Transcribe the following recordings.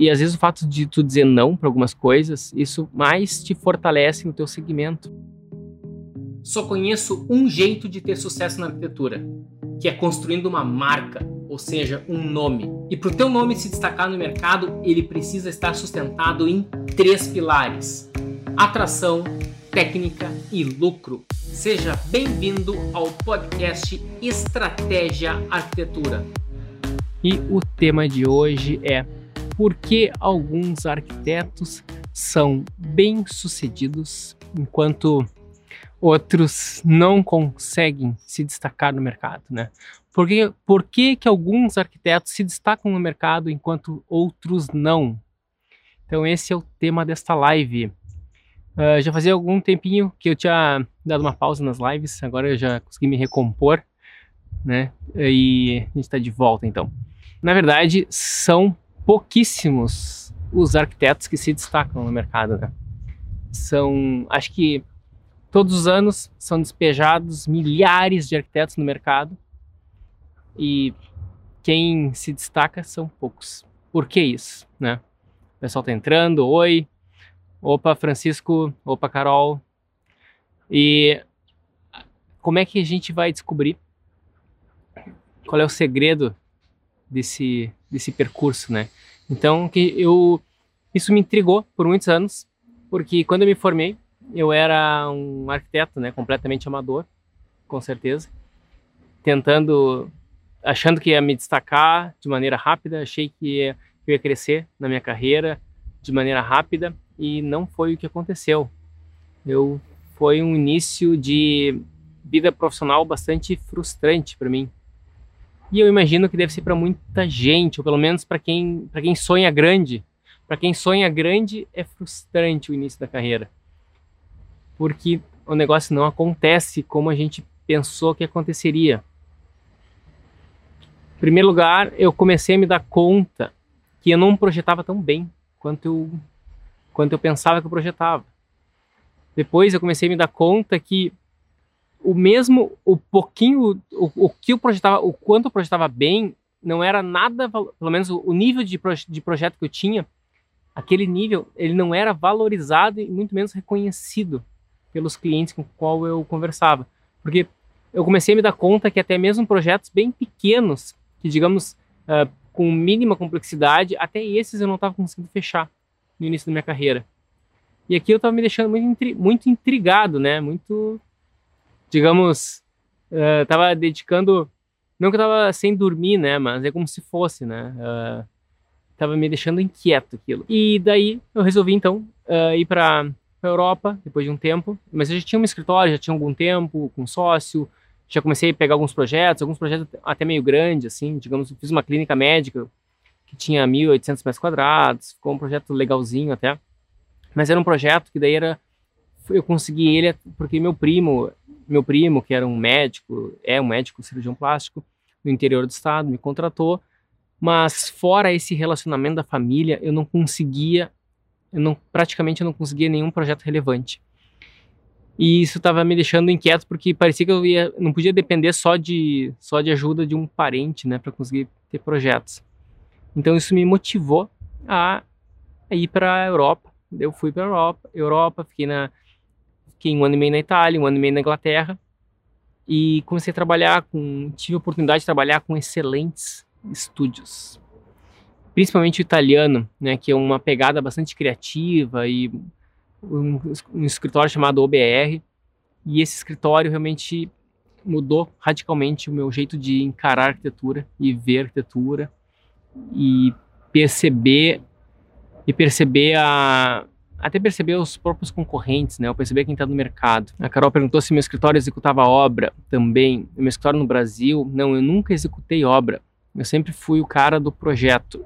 e às vezes o fato de tu dizer não para algumas coisas, isso mais te fortalece no teu segmento. Só conheço um jeito de ter sucesso na arquitetura, que é construindo uma marca, ou seja, um nome. E para o teu nome se destacar no mercado, ele precisa estar sustentado em três pilares: atração, técnica e lucro. Seja bem-vindo ao podcast Estratégia Arquitetura. E o tema de hoje é por que alguns arquitetos são bem-sucedidos enquanto outros não conseguem se destacar no mercado, né? Por que, por que, que alguns arquitetos se destacam no mercado enquanto outros não? Então esse é o tema desta live. Uh, já fazia algum tempinho que eu tinha dado uma pausa nas lives, agora eu já consegui me recompor, né? E a gente está de volta então. Na verdade, são pouquíssimos os arquitetos que se destacam no mercado, né? São, acho que todos os anos são despejados milhares de arquitetos no mercado e quem se destaca são poucos. Por que isso, né? O pessoal tá entrando, oi, opa Francisco, opa Carol. E como é que a gente vai descobrir qual é o segredo desse, desse percurso, né? Então, que eu isso me intrigou por muitos anos, porque quando eu me formei, eu era um arquiteto, né, completamente amador, com certeza, tentando, achando que ia me destacar de maneira rápida, achei que ia, crescer na minha carreira de maneira rápida e não foi o que aconteceu. Eu foi um início de vida profissional bastante frustrante para mim. E eu imagino que deve ser para muita gente, ou pelo menos para quem, para quem sonha grande. Para quem sonha grande é frustrante o início da carreira. Porque o negócio não acontece como a gente pensou que aconteceria. Em primeiro lugar, eu comecei a me dar conta que eu não projetava tão bem quanto eu, quanto eu pensava que eu projetava. Depois eu comecei a me dar conta que o mesmo, o pouquinho, o, o que eu projetava, o quanto eu projetava bem, não era nada, pelo menos o, nível de, proje de projeto que eu tinha, aquele nível, ele não era valorizado e muito menos reconhecido pelos clientes com qual eu conversava. Porque eu comecei a me dar conta que até mesmo projetos bem pequenos, que digamos, uh, com mínima complexidade, até esses eu não estava conseguindo fechar no início da minha carreira. E aqui eu estava me deixando muito, intri muito intrigado, né? Muito digamos, uh, tava dedicando, não que eu tava sem dormir, né, mas é como se fosse, né, uh, tava me deixando inquieto aquilo. E daí eu resolvi então uh, ir para Europa depois de um tempo, mas eu já tinha um escritório, já tinha algum tempo com sócio, já comecei a pegar alguns projetos, alguns projetos até meio grandes, assim, digamos, fiz uma clínica médica que tinha 1.800 metros quadrados, ficou um projeto legalzinho até, mas era um projeto que daí era eu consegui ele porque meu primo, meu primo que era um médico, é um médico cirurgião plástico no interior do estado, me contratou, mas fora esse relacionamento da família, eu não conseguia, eu não praticamente eu não conseguia nenhum projeto relevante. E isso estava me deixando inquieto porque parecia que eu ia, não podia depender só de só de ajuda de um parente, né, para conseguir ter projetos. Então isso me motivou a, a ir para a Europa. Eu fui para a Europa, Europa, fiquei na Fiquei um ano e meio na Itália, um ano e meio na Inglaterra. E comecei a trabalhar com. Tive a oportunidade de trabalhar com excelentes estúdios. Principalmente o italiano, né, que é uma pegada bastante criativa e um, um escritório chamado OBR. E esse escritório realmente mudou radicalmente o meu jeito de encarar a arquitetura e ver a arquitetura e perceber e perceber a, até perceber os próprios concorrentes, né? Eu perceber quem está no mercado. A Carol perguntou se meu escritório executava obra também. O meu escritório no Brasil, não, eu nunca executei obra. Eu sempre fui o cara do projeto.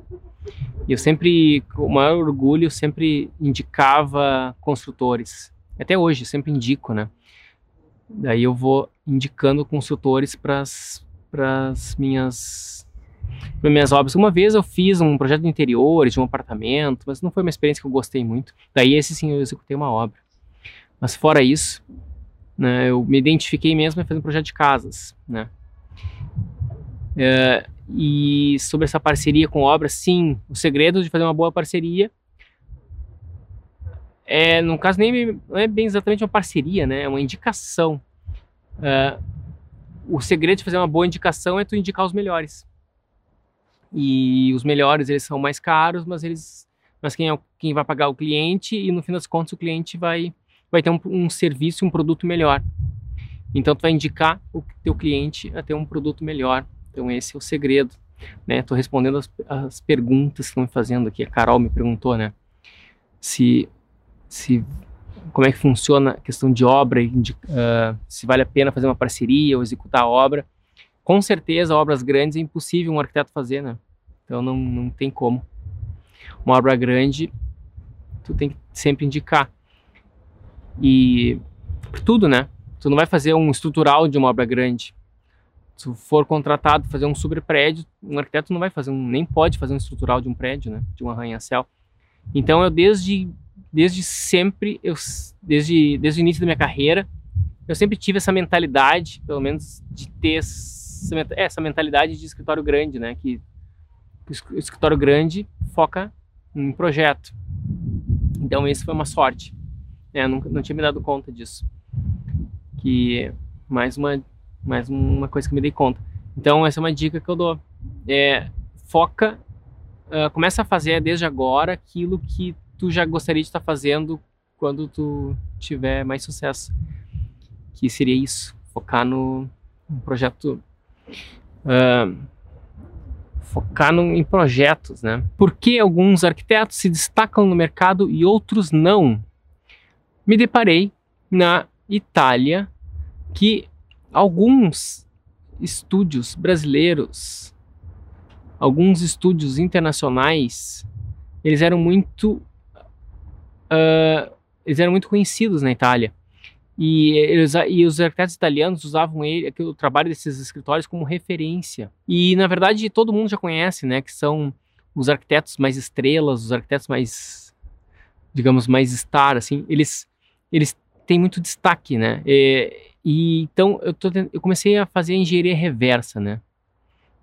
E eu sempre, com o maior orgulho, eu sempre indicava construtores. Até hoje, sempre indico, né? Daí eu vou indicando construtores para as minhas minhas obras. Uma vez eu fiz um projeto de interiores, de um apartamento, mas não foi uma experiência que eu gostei muito. Daí esse sim eu executei uma obra. Mas fora isso, né, eu me identifiquei mesmo em fazer um projeto de casas, né. É, e sobre essa parceria com obras, sim, o segredo de fazer uma boa parceria é, no caso, nem não é bem exatamente uma parceria, né? É uma indicação. Uh, o segredo de fazer uma boa indicação é tu indicar os melhores. E os melhores, eles são mais caros, mas eles mas quem, é, quem vai pagar o cliente e no fim das contas o cliente vai, vai ter um, um serviço, um produto melhor. Então tu vai indicar o teu cliente a ter um produto melhor. Então esse é o segredo. Né? Tô respondendo as, as perguntas que estão me fazendo aqui. A Carol me perguntou, né? Se se como é que funciona a questão de obra, uh, se vale a pena fazer uma parceria ou executar a obra. Com certeza, obras grandes é impossível um arquiteto fazer, né? Então não, não tem como. Uma obra grande, tu tem que sempre indicar. E tudo, né? Tu não vai fazer um estrutural de uma obra grande. Se for contratado fazer um super prédio, um arquiteto não vai fazer um, nem pode fazer um estrutural de um prédio, né? De um arranha-céu. Então eu desde desde sempre, eu, desde, desde o início da minha carreira, eu sempre tive essa mentalidade, pelo menos, de ter essa, é, essa mentalidade de escritório grande, né? Que o escritório grande foca em projeto. Então, isso foi uma sorte. É, eu nunca, não tinha me dado conta disso. Que mais uma, mais uma coisa que me dei conta. Então, essa é uma dica que eu dou. É, foca, uh, começa a fazer desde agora aquilo que tu já gostaria de estar fazendo quando tu tiver mais sucesso? Que seria isso, focar no, no projeto, uh, focar no, em projetos, né? Por que alguns arquitetos se destacam no mercado e outros não? Me deparei na Itália que alguns estúdios brasileiros, alguns estúdios internacionais, eles eram muito uh, eles eram muito conhecidos na Itália. E, eles, e os arquitetos italianos usavam ele, o trabalho desses escritórios como referência. E, na verdade, todo mundo já conhece, né? Que são os arquitetos mais estrelas, os arquitetos mais, digamos, mais star, assim. Eles, eles têm muito destaque, né? E, e então, eu, tô, eu comecei a fazer a engenharia reversa, né?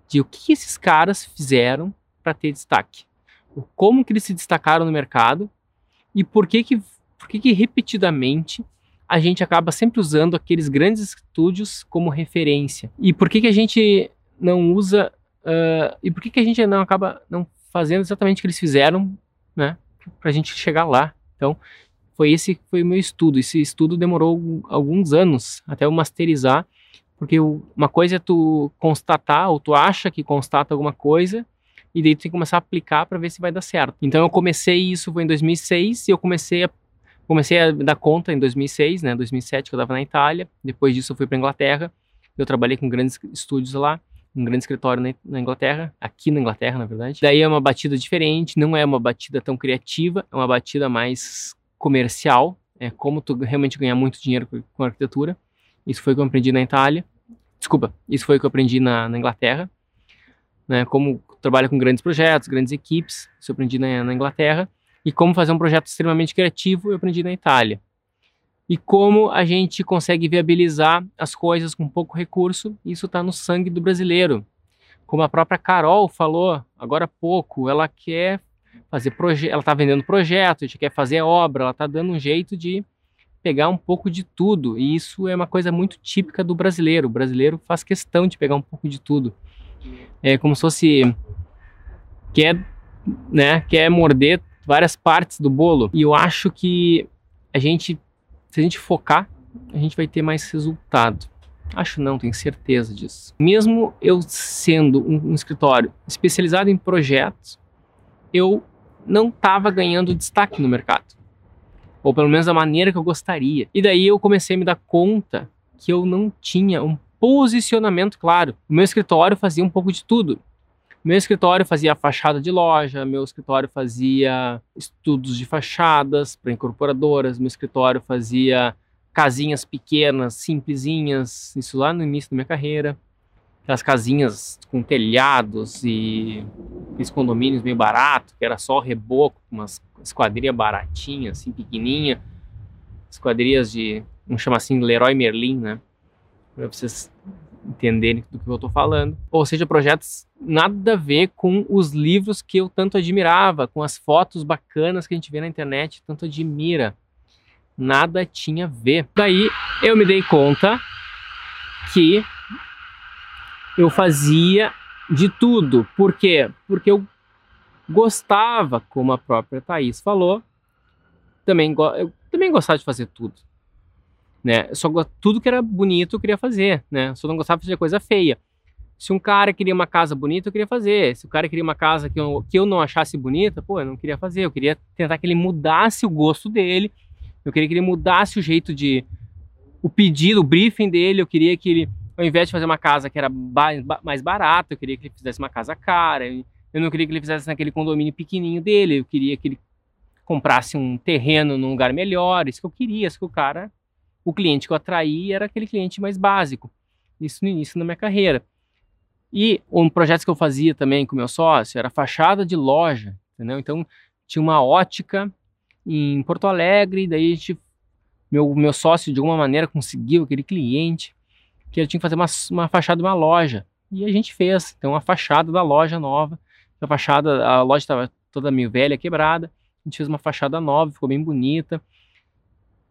De o que esses caras fizeram para ter destaque. Como que eles se destacaram no mercado e por que que, por que, que repetidamente a gente acaba sempre usando aqueles grandes estúdios como referência? E por que, que a gente não usa. Uh, e por que, que a gente não acaba não fazendo exatamente o que eles fizeram, né? Para a gente chegar lá. Então, foi esse foi o meu estudo. Esse estudo demorou alguns anos até eu masterizar, porque uma coisa é tu constatar, ou tu acha que constata alguma coisa, e daí tu tem que começar a aplicar para ver se vai dar certo. Então eu comecei isso foi em 2006 e eu comecei a comecei a dar conta em 2006, né, 2007 que eu estava na Itália. Depois disso eu fui para Inglaterra. Eu trabalhei com grandes estúdios lá, um grande escritório na, Inglaterra, aqui na Inglaterra, na verdade. Daí é uma batida diferente, não é uma batida tão criativa, é uma batida mais comercial, é como tu realmente ganhar muito dinheiro com arquitetura. Isso foi o que eu aprendi na Itália. Desculpa, isso foi o que eu aprendi na, na Inglaterra né, como trabalha com grandes projetos, grandes equipes, isso eu aprendi na, na Inglaterra, e como fazer um projeto extremamente criativo, eu aprendi na Itália. E como a gente consegue viabilizar as coisas com pouco recurso, isso está no sangue do brasileiro. Como a própria Carol falou agora há pouco, ela quer fazer projeto, ela está vendendo projeto, a gente quer fazer obra, ela está dando um jeito de pegar um pouco de tudo. E isso é uma coisa muito típica do brasileiro. O brasileiro faz questão de pegar um pouco de tudo é como se fosse quer, né, quer morder várias partes do bolo. E eu acho que a gente, se a gente focar, a gente vai ter mais resultado. Acho não, tenho certeza disso. Mesmo eu sendo um, um escritório especializado em projetos, eu não estava ganhando destaque no mercado. Ou pelo menos da maneira que eu gostaria. E daí eu comecei a me dar conta que eu não tinha um posicionamento claro. O meu escritório fazia um pouco de tudo. Meu escritório fazia fachada de loja, meu escritório fazia estudos de fachadas para incorporadoras, meu escritório fazia casinhas pequenas, simplesinhas, isso lá no início da minha carreira. Aquelas casinhas com telhados e aqueles condomínios meio barato, que era só reboco, umas esquadrias baratinhas, assim, pequenininha. Esquadrias de, vamos chamar assim, Leroy Merlin, né? para vocês entenderem do que eu estou falando. Ou seja, projetos nada a ver com os livros que eu tanto admirava, com as fotos bacanas que a gente vê na internet, tanto admira. Nada tinha a ver. Daí eu me dei conta que eu fazia de tudo. Por quê? Porque eu gostava, como a própria Thaís falou, também, eu também gostava de fazer tudo. Né? Só tudo que era bonito eu queria fazer, né? Só não gostava de fazer coisa feia. Se um cara queria uma casa bonita, eu queria fazer. Se o cara queria uma casa que eu, que eu não achasse bonita, pô, eu não queria fazer. Eu queria tentar que ele mudasse o gosto dele. Eu queria que ele mudasse o jeito de. O pedido, o briefing dele. Eu queria que ele, ao invés de fazer uma casa que era mais barata, eu queria que ele fizesse uma casa cara. Eu não queria que ele fizesse naquele condomínio pequenininho dele. Eu queria que ele comprasse um terreno num lugar melhor. Isso que eu queria. Isso que o cara o cliente que eu atraí era aquele cliente mais básico. Isso no início da minha carreira. E um projeto que eu fazia também com meu sócio era fachada de loja, entendeu? Então tinha uma ótica em Porto Alegre, daí gente, meu, meu sócio de alguma maneira conseguiu aquele cliente que ele tinha que fazer uma, uma fachada de uma loja. E a gente fez, então a fachada da loja nova, a fachada, a loja estava toda meio velha, quebrada, a gente fez uma fachada nova, ficou bem bonita.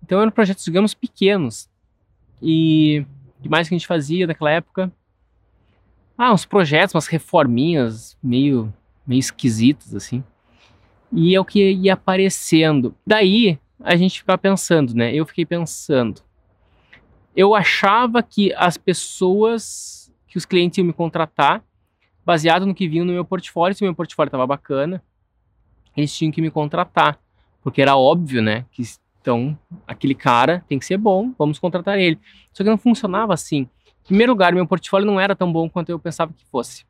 Então eram projetos, digamos, pequenos. E o que mais que a gente fazia naquela época? Ah, uns projetos, umas reforminhas meio, meio esquisitas, assim. E é o que ia aparecendo. Daí a gente ficava pensando, né? Eu fiquei pensando. Eu achava que as pessoas, que os clientes iam me contratar, baseado no que viam no meu portfólio, se o meu portfólio estava bacana, eles tinham que me contratar. Porque era óbvio, né? Que então, aquele cara tem que ser bom, vamos contratar ele. Só que não funcionava assim. Em primeiro lugar, meu portfólio não era tão bom quanto eu pensava que fosse.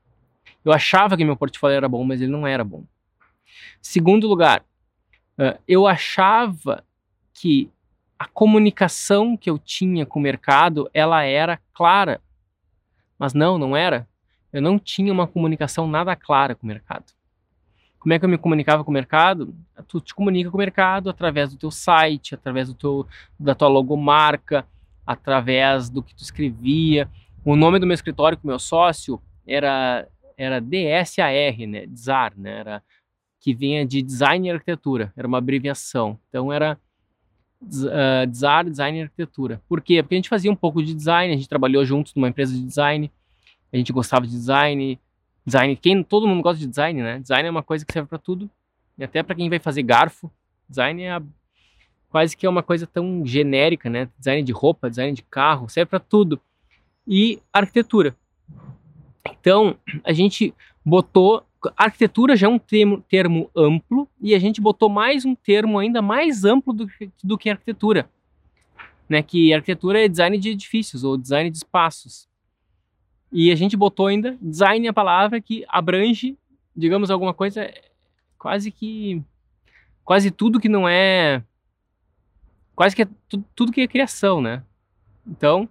Eu achava que meu portfólio era bom, mas ele não era bom. Segundo lugar, eu achava que a comunicação que eu tinha com o mercado, ela era clara. Mas não, não era. Eu não tinha uma comunicação nada clara com o mercado. Como é que eu me comunicava com o mercado? Tu te comunica com o mercado através do teu site, através do teu, da tua logomarca, através do que tu escrevia. O nome do meu escritório com meu sócio era era DSAR, né, DSAR, né, era que vinha de Design e Arquitetura, era uma abreviação. Então era uh, DSAR, Design e Arquitetura. Por quê? Porque a gente fazia um pouco de design, a gente trabalhou juntos numa empresa de design, a gente gostava de design, Design, quem todo mundo gosta de design, né? Design é uma coisa que serve para tudo, e até para quem vai fazer garfo. Design é a, quase que é uma coisa tão genérica, né? Design de roupa, design de carro, serve para tudo. E arquitetura. Então, a gente botou arquitetura já é um termo, termo, amplo e a gente botou mais um termo ainda mais amplo do, do que arquitetura, né? Que arquitetura é design de edifícios ou design de espaços. E a gente botou ainda design a palavra que abrange, digamos, alguma coisa quase que quase tudo que não é quase que é tudo, tudo que é criação, né? Então,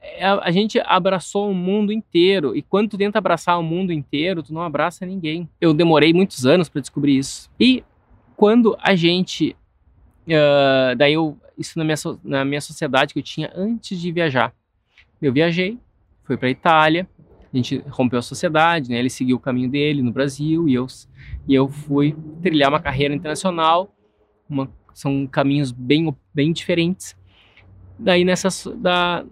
é, a, a, gente abraçou o mundo inteiro e quando tu tenta abraçar o mundo inteiro, tu não abraça ninguém. Eu demorei muitos anos para descobrir isso. E quando a gente uh, daí eu isso na minha, na minha sociedade que eu tinha antes de viajar. Eu viajei, foi para a Itália, a gente rompeu a sociedade, né? Ele seguiu o caminho dele no Brasil e eu e eu fui trilhar uma carreira internacional. Uma, são caminhos bem bem diferentes. Daí nessa da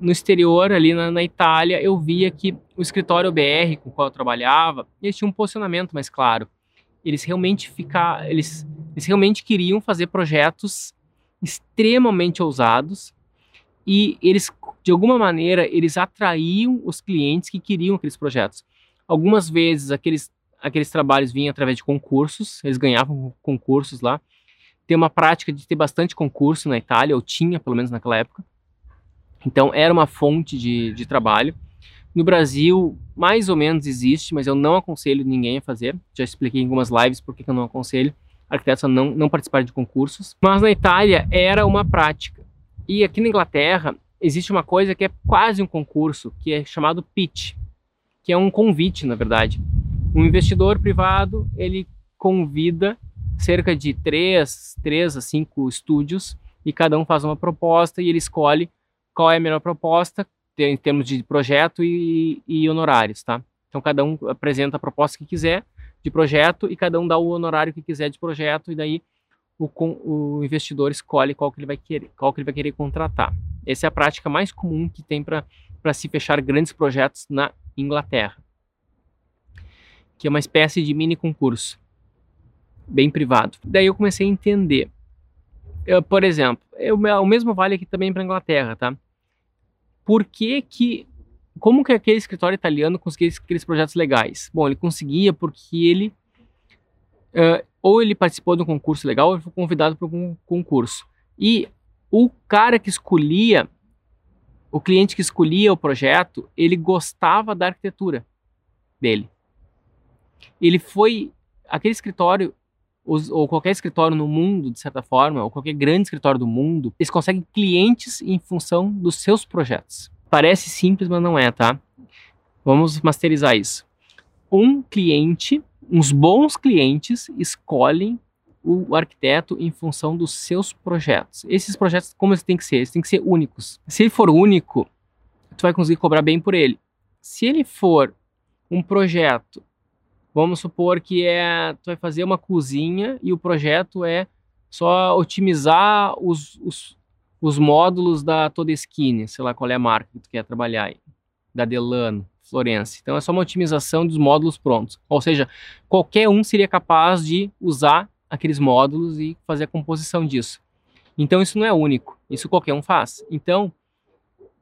no exterior ali na, na, Itália eu via que o escritório BR com o qual eu trabalhava eles tinham um posicionamento mais claro. Eles realmente ficar eles eles realmente queriam fazer projetos extremamente ousados e eles de alguma maneira, eles atraíam os clientes que queriam aqueles projetos. Algumas vezes, aqueles, aqueles trabalhos vinham através de concursos, eles ganhavam concursos lá. Tem uma prática de ter bastante concurso na Itália, ou tinha, pelo menos naquela época. Então, era uma fonte de, de trabalho. No Brasil, mais ou menos existe, mas eu não aconselho ninguém a fazer. Já expliquei em algumas lives por que eu não aconselho arquitetos a não, não participar de concursos. Mas na Itália era uma prática. E aqui na Inglaterra, existe uma coisa que é quase um concurso, que é chamado pitch, que é um convite, na verdade. Um investidor privado, ele convida cerca de três, três a cinco estúdios e cada um faz uma proposta e ele escolhe qual é a melhor proposta em termos de projeto e, e honorários, tá? Então cada um apresenta a proposta que quiser de projeto e cada um dá o honorário que quiser de projeto e daí o, o investidor escolhe qual que ele vai querer, qual que ele vai querer contratar. Essa é a prática mais comum que tem para se fechar grandes projetos na Inglaterra, que é uma espécie de mini concurso, bem privado. Daí eu comecei a entender. Eu, por exemplo, eu, o mesmo vale aqui também para a Inglaterra, tá? Por que que como que aquele escritório italiano conseguia aqueles projetos legais? Bom, ele conseguia porque ele uh, ou ele participou de um concurso legal ou ele foi convidado para um concurso. E o cara que escolhia, o cliente que escolhia o projeto, ele gostava da arquitetura dele. Ele foi aquele escritório ou qualquer escritório no mundo, de certa forma, ou qualquer grande escritório do mundo, eles conseguem clientes em função dos seus projetos. Parece simples, mas não é, tá? Vamos masterizar isso. Um cliente, uns bons clientes, escolhem o arquiteto em função dos seus projetos. Esses projetos, como eles têm que ser? Eles têm que ser únicos. Se ele for único, tu vai conseguir cobrar bem por ele. Se ele for um projeto, vamos supor que é, tu vai fazer uma cozinha e o projeto é só otimizar os, os, os módulos da Todeskine, sei lá qual é a marca que tu quer trabalhar aí, da Delano, Então é só uma otimização dos módulos prontos. Ou seja, qualquer um seria capaz de usar aqueles módulos e fazer a composição disso. Então isso não é único, isso qualquer um faz. Então,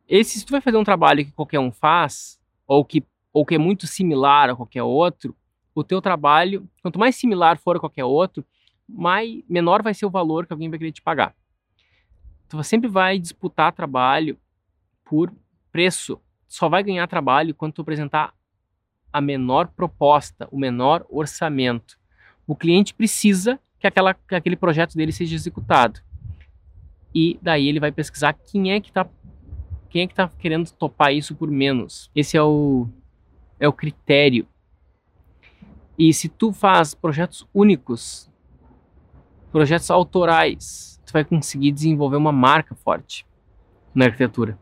esse, se tu vai fazer um trabalho que qualquer um faz, ou que, ou que é muito similar a qualquer outro, o teu trabalho, quanto mais similar for a qualquer outro, mais, menor vai ser o valor que alguém vai querer te pagar. Tu sempre vai disputar trabalho por preço. Só vai ganhar trabalho quando tu apresentar a menor proposta, o menor orçamento. O cliente precisa que, aquela, que aquele projeto dele seja executado. E daí ele vai pesquisar quem é que está quem é que tá querendo topar isso por menos. Esse é o, é o critério. E se tu faz projetos únicos, projetos autorais, tu vai conseguir desenvolver uma marca forte na arquitetura.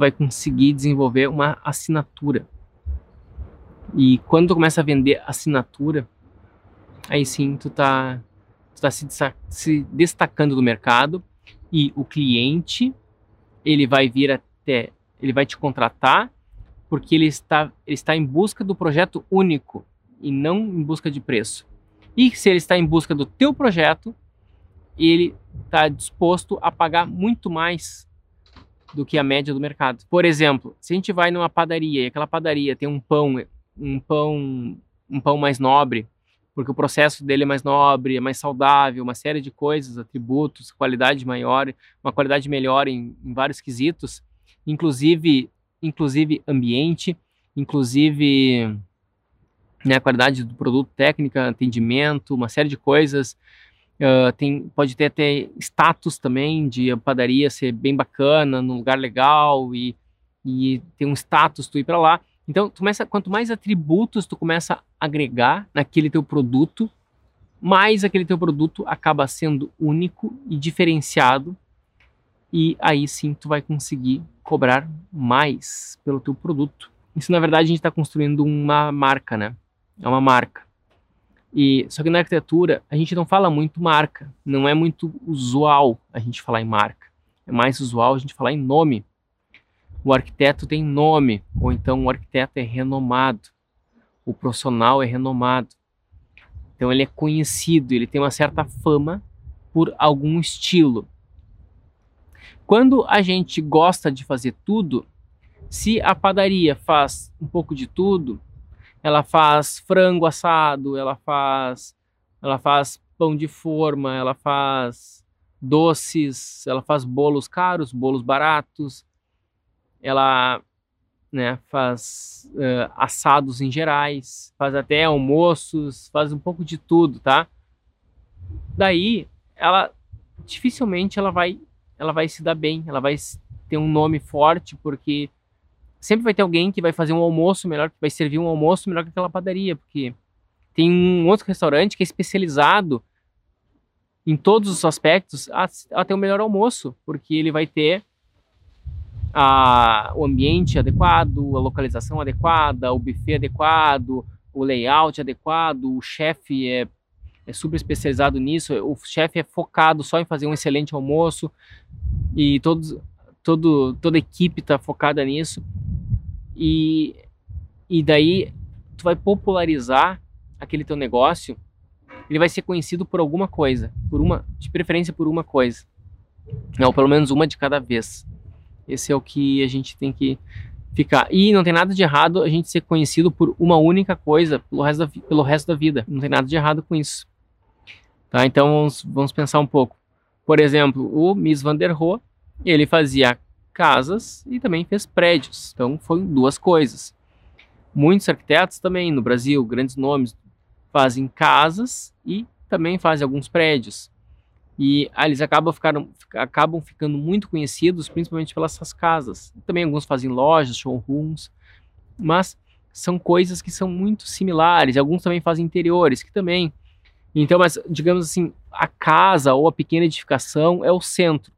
Vai conseguir desenvolver uma assinatura. E quando tu começa a vender assinatura, aí sim tu tá, tu tá se, se destacando do mercado e o cliente ele vai vir até, ele vai te contratar porque ele está, ele está em busca do projeto único e não em busca de preço. E se ele está em busca do teu projeto, ele está disposto a pagar muito mais do que a média do mercado. Por exemplo, se a gente vai numa padaria e aquela padaria tem um pão, um pão, um pão mais nobre, porque o processo dele é mais nobre, é mais saudável, uma série de coisas, atributos, qualidade maior, uma qualidade melhor em, em vários quesitos, inclusive, inclusive ambiente, inclusive né, qualidade do produto, técnica, atendimento, uma série de coisas, Uh, tem, pode ter até status também de padaria ser bem bacana, num lugar legal e, e ter um status tu ir para lá. Então, começa, quanto mais atributos tu começa a agregar naquele teu produto, mais aquele teu produto acaba sendo único e diferenciado e aí sim tu vai conseguir cobrar mais pelo teu produto. Isso na verdade a gente está construindo uma marca, né? É uma marca. E só que na arquitetura a gente não fala muito marca, não é muito usual a gente falar em marca. É mais usual a gente falar em nome. O arquiteto tem nome, ou então o arquiteto é renomado. O profissional é renomado. Então ele é conhecido, ele tem uma certa fama por algum estilo. Quando a gente gosta de fazer tudo, se a padaria faz um pouco de tudo, ela faz frango assado, ela faz, ela faz pão de forma, ela faz doces, ela faz bolos caros, bolos baratos, ela né, faz uh, assados em gerais, faz até almoços, faz um pouco de tudo, tá? Daí, ela dificilmente ela vai, ela vai se dar bem, ela vai ter um nome forte porque sempre vai ter alguém que vai fazer um almoço melhor, que vai servir um almoço melhor que aquela padaria, porque tem um outro restaurante que é especializado em todos os aspectos a, ter o melhor almoço, porque ele vai ter a, o ambiente adequado, a localização adequada, o buffet adequado, o layout adequado, o chefe é, é super especializado nisso, o chefe é focado só em fazer um excelente almoço e todos, todo, toda a equipe está focada nisso. E, e daí tu vai popularizar aquele teu negócio, ele vai ser conhecido por alguma coisa, por uma, de preferência por uma coisa. Ou pelo menos uma de cada vez. Esse é o que a gente tem que ficar. E não tem nada de errado a gente ser conhecido por uma única coisa pelo resto da, pelo resto da vida. Não tem nada de errado com isso. Tá? Então vamos, vamos pensar um pouco. Por exemplo, o Miss Van der Rohe, ele fazia casas e também fez prédios. Então foram duas coisas. Muitos arquitetos também no Brasil, grandes nomes, fazem casas e também fazem alguns prédios. E ah, eles acabam, ficaram, acabam ficando muito conhecidos, principalmente pelas suas casas. Também alguns fazem lojas, showrooms, mas são coisas que são muito similares. Alguns também fazem interiores, que também. Então, mas digamos assim, a casa ou a pequena edificação é o centro.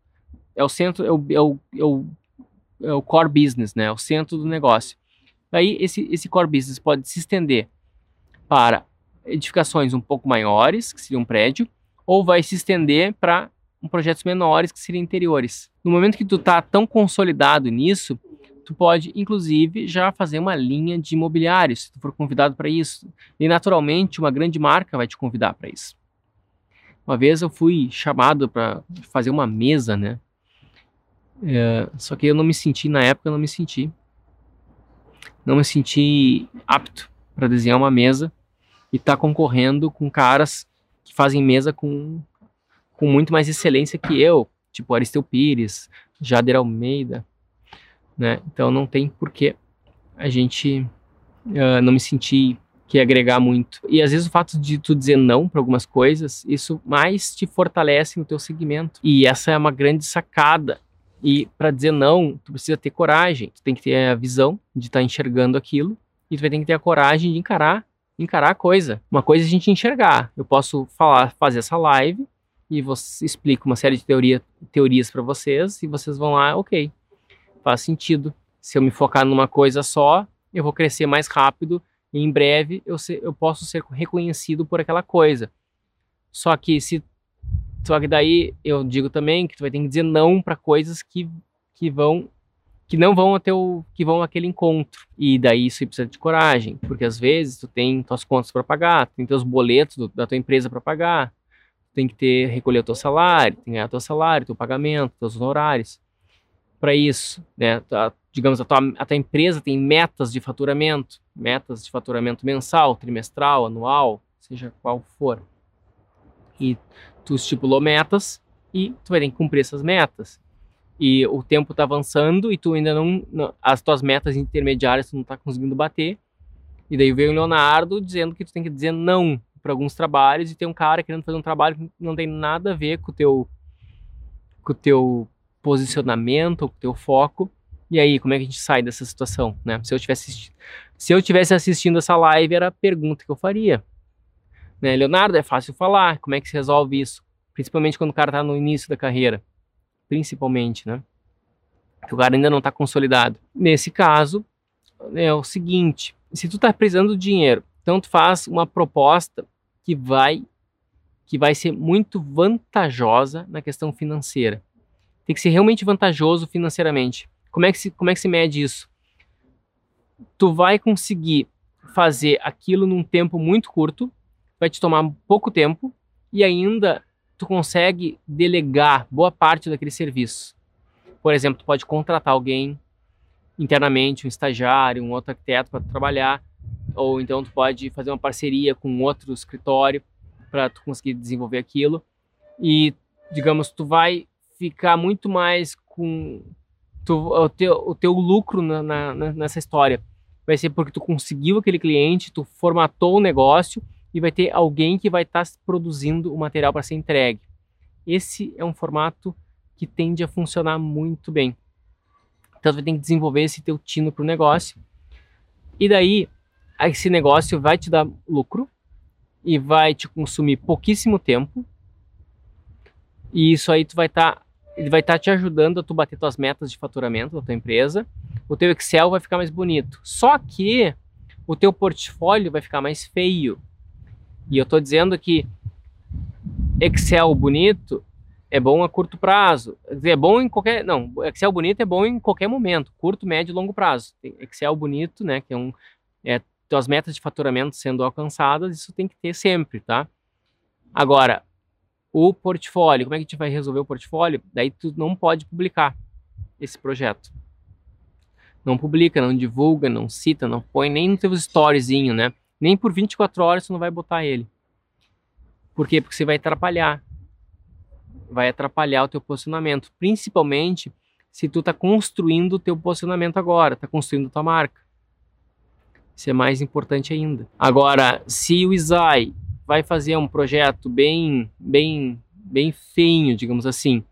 É o centro, é o, é o, é o, é o core business, né? É o centro do negócio. Aí esse, esse core business pode se estender para edificações um pouco maiores, que seria um prédio, ou vai se estender para projetos menores, que seriam interiores. No momento que tu está tão consolidado nisso, tu pode, inclusive, já fazer uma linha de imobiliários, se tu for convidado para isso. E, naturalmente, uma grande marca vai te convidar para isso. Uma vez eu fui chamado para fazer uma mesa, né? É, só que eu não me senti, na época, eu não me senti. Não me senti apto para desenhar uma mesa e estar tá concorrendo com caras que fazem mesa com, com muito mais excelência que eu, tipo Aristeu Pires, Jader Almeida, né? Então não tem porquê a gente uh, não me sentir que agregar muito. E às vezes o fato de tu dizer não para algumas coisas, isso mais te fortalece no teu segmento. E essa é uma grande sacada. E para dizer não, tu precisa ter coragem, tu tem que ter a visão de estar tá enxergando aquilo e tu vai ter que ter a coragem de encarar encarar a coisa. Uma coisa é a gente enxergar. Eu posso falar, fazer essa live e você explica uma série de teoria, teorias para vocês e vocês vão lá, ok, faz sentido. Se eu me focar numa coisa só, eu vou crescer mais rápido e em breve eu, eu posso ser reconhecido por aquela coisa. Só que se só que daí eu digo também que tu vai ter que dizer não para coisas que, que vão que não vão até o que vão àquele encontro. E daí isso precisa de coragem, porque às vezes tu tem tuas contas para pagar, tem teus boletos do, da tua empresa para pagar, tem que ter recolher o teu salário, tem que ganhar teu salário, teu pagamento, teus honorários. Para isso, né, a, digamos a tua, a tua empresa tem metas de faturamento, metas de faturamento mensal, trimestral, anual, seja qual for. E tu estipulou metas e tu vai ter que cumprir essas metas e o tempo está avançando e tu ainda não, não, as tuas metas intermediárias tu não está conseguindo bater. E daí veio o Leonardo dizendo que tu tem que dizer não para alguns trabalhos e tem um cara querendo fazer um trabalho que não tem nada a ver com o teu com o teu posicionamento, com o teu foco. E aí, como é que a gente sai dessa situação, né? Se eu tivesse se eu tivesse assistindo essa live era a pergunta que eu faria. Né, Leonardo, é fácil falar, como é que se resolve isso? Principalmente quando o cara está no início da carreira principalmente, né? Que o cara ainda não está consolidado. Nesse caso, é o seguinte: se tu está precisando de dinheiro, então tu faz uma proposta que vai que vai ser muito vantajosa na questão financeira. Tem que ser realmente vantajoso financeiramente. Como é que se, como é que se mede isso? Tu vai conseguir fazer aquilo num tempo muito curto, vai te tomar pouco tempo e ainda tu consegue delegar boa parte daquele serviço. Por exemplo, tu pode contratar alguém internamente, um estagiário, um outro arquiteto para trabalhar, ou então tu pode fazer uma parceria com outro escritório para tu conseguir desenvolver aquilo. E digamos, tu vai ficar muito mais com tu, o, teu, o teu lucro na, na, nessa história. Vai ser porque tu conseguiu aquele cliente, tu formatou o negócio e vai ter alguém que vai estar tá produzindo o material para ser entregue. Esse é um formato que tende a funcionar muito bem. Então você tem que desenvolver esse teu tino para o negócio. E daí esse negócio vai te dar lucro e vai te consumir pouquíssimo tempo. E isso aí tu vai estar tá ele vai estar tá te ajudando a tu bater tuas metas de faturamento da tua empresa. O teu Excel vai ficar mais bonito. Só que o teu portfólio vai ficar mais feio. E eu estou dizendo que Excel bonito é bom a curto prazo. É bom em qualquer. Não, Excel bonito é bom em qualquer momento, curto, médio e longo prazo. Excel bonito, né? Que é um. É, tuas metas de faturamento sendo alcançadas, isso tem que ter sempre, tá? Agora, o portfólio, como é que a gente vai resolver o portfólio? Daí tu não pode publicar esse projeto. Não publica, não divulga, não cita, não põe nem no teu storyzinho, né? Nem por 24 horas tu não vai botar ele. Por quê? Porque você vai atrapalhar. Vai atrapalhar o teu posicionamento, principalmente se tu está construindo o teu posicionamento agora, está construindo tua marca. Isso é mais importante ainda. Agora, se o Isai vai fazer um projeto bem, bem, bem feinho, digamos assim,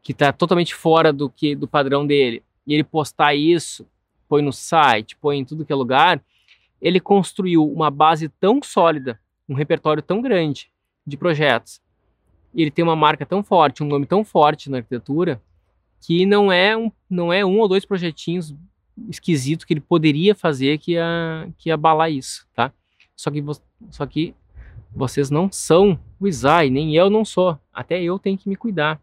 que está totalmente fora do que do padrão dele, e ele postar isso, põe no site, põe em tudo que é lugar, ele construiu uma base tão sólida, um repertório tão grande de projetos, e ele tem uma marca tão forte, um nome tão forte na arquitetura, que não é um, não é um ou dois projetinhos esquisitos que ele poderia fazer que ia, que ia abalar isso, tá? Só que, só que vocês não são o Isai, nem eu não sou. Até eu tenho que me cuidar.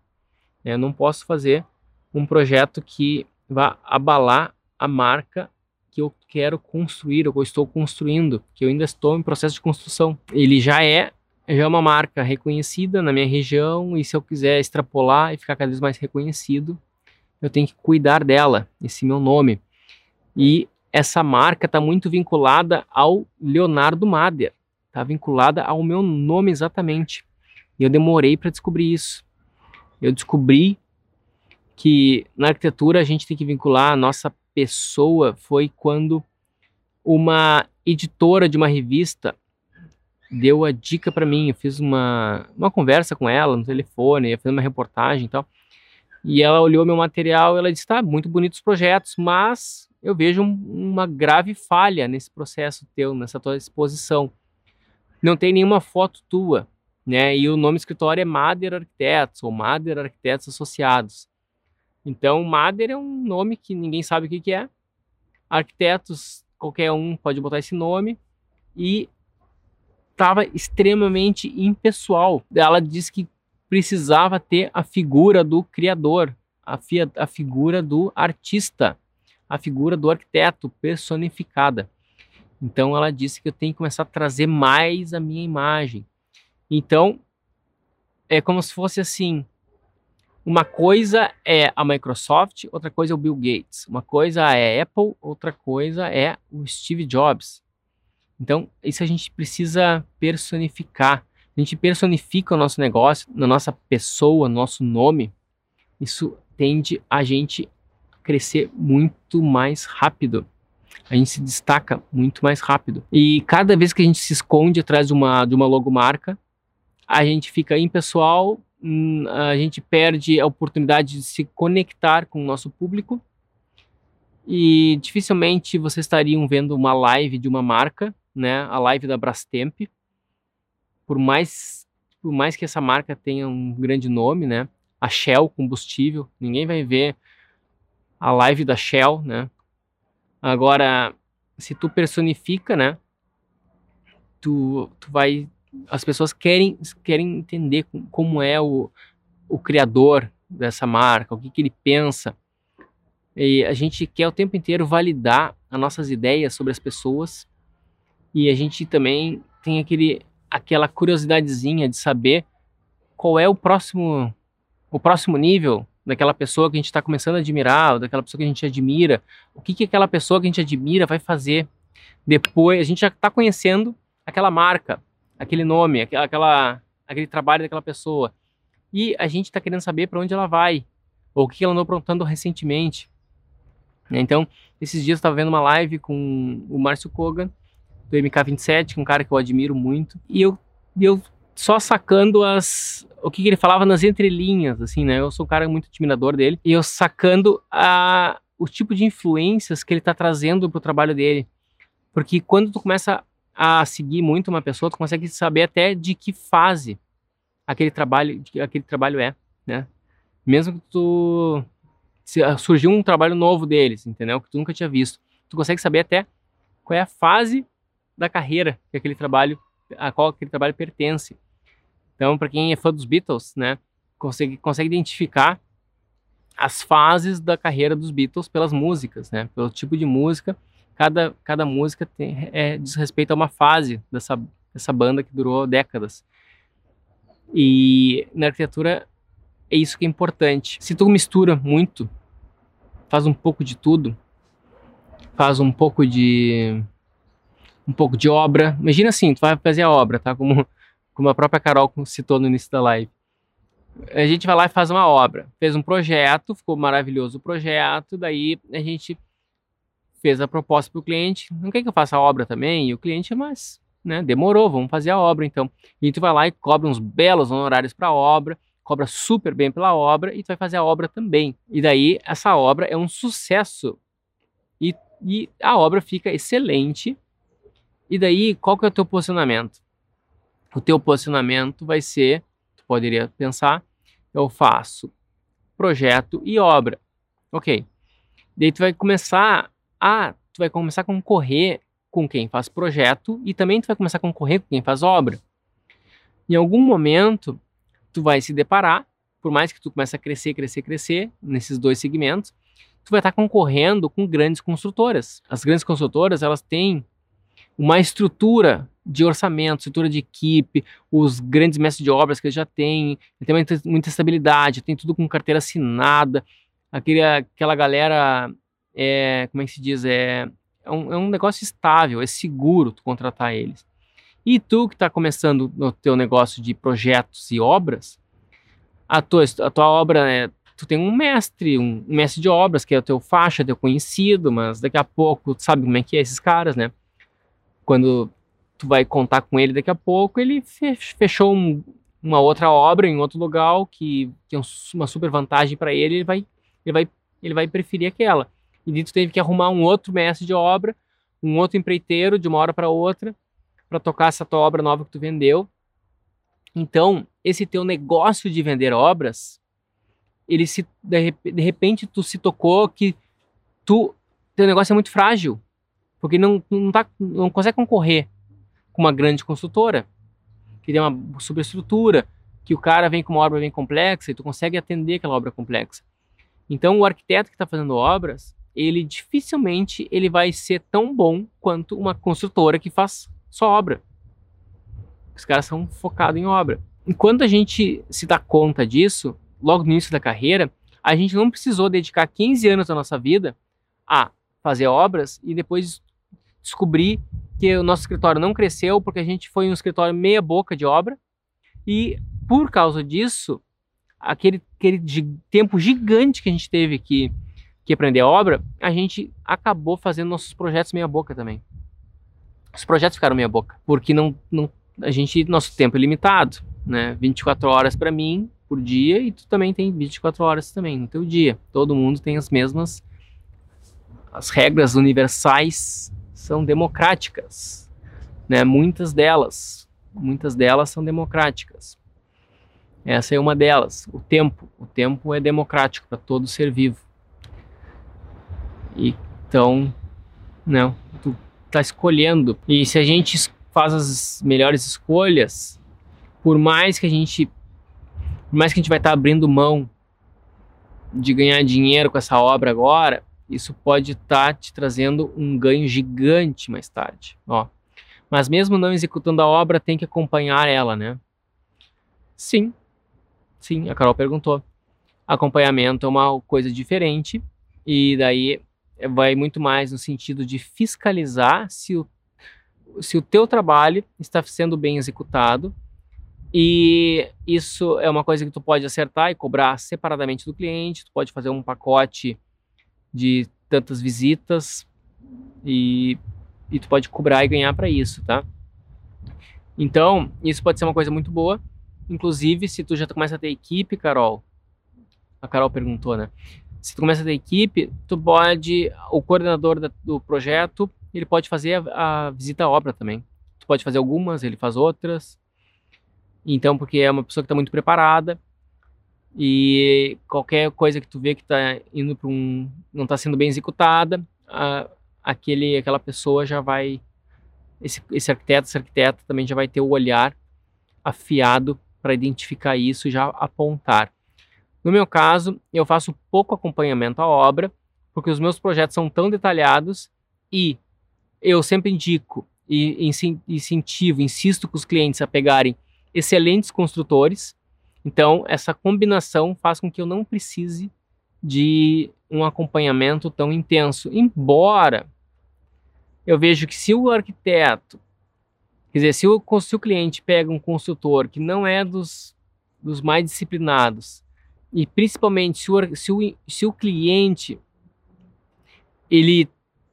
Eu não posso fazer um projeto que vá abalar a marca que eu quero construir, ou que eu estou construindo, que eu ainda estou em processo de construção. Ele já é já é uma marca reconhecida na minha região e se eu quiser extrapolar e ficar cada vez mais reconhecido, eu tenho que cuidar dela, esse meu nome. E essa marca está muito vinculada ao Leonardo Mader, está vinculada ao meu nome exatamente. E eu demorei para descobrir isso. Eu descobri que na arquitetura a gente tem que vincular a nossa pessoa foi quando uma editora de uma revista deu a dica para mim. Eu fiz uma, uma conversa com ela no telefone, eu fiz uma reportagem e tal. E ela olhou meu material e ela disse: tá, muito bonitos os projetos, mas eu vejo um, uma grave falha nesse processo teu, nessa tua exposição. Não tem nenhuma foto tua, né? E o nome do escritório é Mader Arquitetos ou Mader Arquitetos Associados. Então, Mader é um nome que ninguém sabe o que, que é. Arquitetos, qualquer um pode botar esse nome. E estava extremamente impessoal. Ela disse que precisava ter a figura do criador, a, a figura do artista, a figura do arquiteto personificada. Então ela disse que eu tenho que começar a trazer mais a minha imagem. Então é como se fosse assim: uma coisa é a Microsoft, outra coisa é o Bill Gates, uma coisa é a Apple, outra coisa é o Steve Jobs. Então isso a gente precisa personificar. A gente personifica o nosso negócio, na nossa pessoa, nosso nome. Isso tende a gente crescer muito mais rápido a gente se destaca muito mais rápido. E cada vez que a gente se esconde atrás de uma, de uma logomarca, a gente fica impessoal, a gente perde a oportunidade de se conectar com o nosso público. E dificilmente vocês estariam vendo uma live de uma marca, né, a live da Brastemp, por mais por mais que essa marca tenha um grande nome, né, a Shell combustível, ninguém vai ver a live da Shell, né, Agora, se tu personifica, né? Tu, tu vai. As pessoas querem, querem entender como é o, o criador dessa marca, o que, que ele pensa. E a gente quer o tempo inteiro validar as nossas ideias sobre as pessoas e a gente também tem aquele, aquela curiosidadezinha de saber qual é o próximo, o próximo nível daquela pessoa que a gente está começando a admirar, ou daquela pessoa que a gente admira, o que, que aquela pessoa que a gente admira vai fazer depois. A gente já está conhecendo aquela marca, aquele nome, aquela, aquele trabalho daquela pessoa. E a gente está querendo saber para onde ela vai, ou o que ela andou aprontando recentemente. Então, esses dias eu estava vendo uma live com o Márcio Kogan, do MK27, que é um cara que eu admiro muito, e eu, eu só sacando as o que, que, ele falava nas entrelinhas, assim, né? Eu sou um cara muito admirador dele e eu sacando a o tipo de influências que ele está trazendo para o trabalho dele, porque quando tu começa a seguir muito uma pessoa, tu consegue saber até de que fase aquele trabalho, aquele trabalho é, né? Mesmo que tu se ah, surgiu um trabalho novo deles, entendeu? Que tu nunca tinha visto. Tu consegue saber até qual é a fase da carreira que aquele trabalho, a qual aquele trabalho pertence. Então, para quem é fã dos Beatles, né, consegue, consegue identificar as fases da carreira dos Beatles pelas músicas, né, pelo tipo de música. Cada, cada música tem, é, diz respeito a uma fase dessa, dessa banda que durou décadas. E na arquitetura é isso que é importante. Se tu mistura muito, faz um pouco de tudo, faz um pouco de um pouco de obra. Imagina assim, tu vai fazer a obra, tá? Como como a própria Carol citou no início da live. A gente vai lá e faz uma obra. Fez um projeto, ficou maravilhoso o projeto, daí a gente fez a proposta para o cliente. Não quer que eu faça a obra também? E o cliente, mas né, demorou, vamos fazer a obra então. E tu vai lá e cobra uns belos honorários para a obra, cobra super bem pela obra e tu vai fazer a obra também. E daí essa obra é um sucesso. E, e a obra fica excelente. E daí, qual que é o teu posicionamento? o teu posicionamento vai ser, tu poderia pensar, eu faço projeto e obra. Ok. Daí tu vai começar a, tu vai começar a concorrer com quem faz projeto e também tu vai começar a concorrer com quem faz obra. Em algum momento, tu vai se deparar, por mais que tu comece a crescer, crescer, crescer nesses dois segmentos, tu vai estar concorrendo com grandes construtoras. As grandes construtoras, elas têm uma estrutura de orçamento, estrutura de equipe, os grandes mestres de obras que ele já ele tem muita, muita estabilidade, tem tudo com carteira assinada, aquele, aquela galera, é, como é que se diz, é, é, um, é um negócio estável, é seguro tu contratar eles. E tu que está começando no teu negócio de projetos e obras, a tua, a tua obra, é, tu tem um mestre, um, um mestre de obras, que é o teu faixa, teu conhecido, mas daqui a pouco tu sabe como é que é esses caras, né? Quando tu vai contar com ele daqui a pouco, ele fechou um, uma outra obra em outro lugar que tem uma super vantagem para ele, ele vai, ele, vai, ele vai preferir aquela. E tu teve que arrumar um outro mestre de obra, um outro empreiteiro de uma hora para outra, para tocar essa tua obra nova que tu vendeu. Então, esse teu negócio de vender obras, ele se de, repente tu se tocou que tu teu negócio é muito frágil, porque não não, tá, não consegue concorrer com uma grande construtora, que tem uma superestrutura, que o cara vem com uma obra bem complexa e tu consegue atender aquela obra complexa. Então o arquiteto que está fazendo obras, ele dificilmente ele vai ser tão bom quanto uma construtora que faz só obra. Os caras são focados em obra. Enquanto a gente se dá conta disso, logo no início da carreira, a gente não precisou dedicar 15 anos da nossa vida a fazer obras e depois descobrir que o nosso escritório não cresceu porque a gente foi um escritório meia boca de obra e por causa disso, aquele, aquele tempo gigante que a gente teve que, que aprender a obra, a gente acabou fazendo nossos projetos meia boca também. Os projetos ficaram meia boca, porque não, não a gente nosso tempo é limitado, né? 24 horas para mim por dia e tu também tem 24 horas também no teu dia. Todo mundo tem as mesmas as regras universais são democráticas, né? Muitas delas, muitas delas são democráticas. Essa é uma delas. O tempo, o tempo é democrático para todo ser vivo. Então, não, tu tá escolhendo. E se a gente faz as melhores escolhas, por mais que a gente, por mais que a gente vai estar tá abrindo mão de ganhar dinheiro com essa obra agora, isso pode estar tá te trazendo um ganho gigante mais tarde. Ó. Mas mesmo não executando a obra, tem que acompanhar ela, né? Sim, sim, a Carol perguntou. Acompanhamento é uma coisa diferente e daí vai muito mais no sentido de fiscalizar se o, se o teu trabalho está sendo bem executado e isso é uma coisa que tu pode acertar e cobrar separadamente do cliente, tu pode fazer um pacote de tantas visitas e, e tu pode cobrar e ganhar para isso, tá? Então, isso pode ser uma coisa muito boa. Inclusive, se tu já começa a ter equipe, Carol, a Carol perguntou, né? Se tu começa a ter equipe, tu pode, o coordenador da, do projeto, ele pode fazer a, a visita à obra também. Tu pode fazer algumas, ele faz outras. Então, porque é uma pessoa que está muito preparada. e qualquer coisa que tu vê que está indo para um não está sendo bem executada, a, aquele aquela pessoa já vai esse, esse arquiteto, também já vai ter o olhar afiado para identificar isso e já apontar. No meu caso, eu faço pouco acompanhamento à obra, porque os meus projetos são tão detalhados e eu sempre indico e incentivo, insisto com os clientes a pegarem excelentes construtores. Então, essa combinação faz com que eu não precise de um acompanhamento tão intenso. Embora eu vejo que se o arquiteto, quer dizer, se o, se o cliente pega um consultor que não é dos, dos mais disciplinados, e principalmente se o, se o, se o cliente ele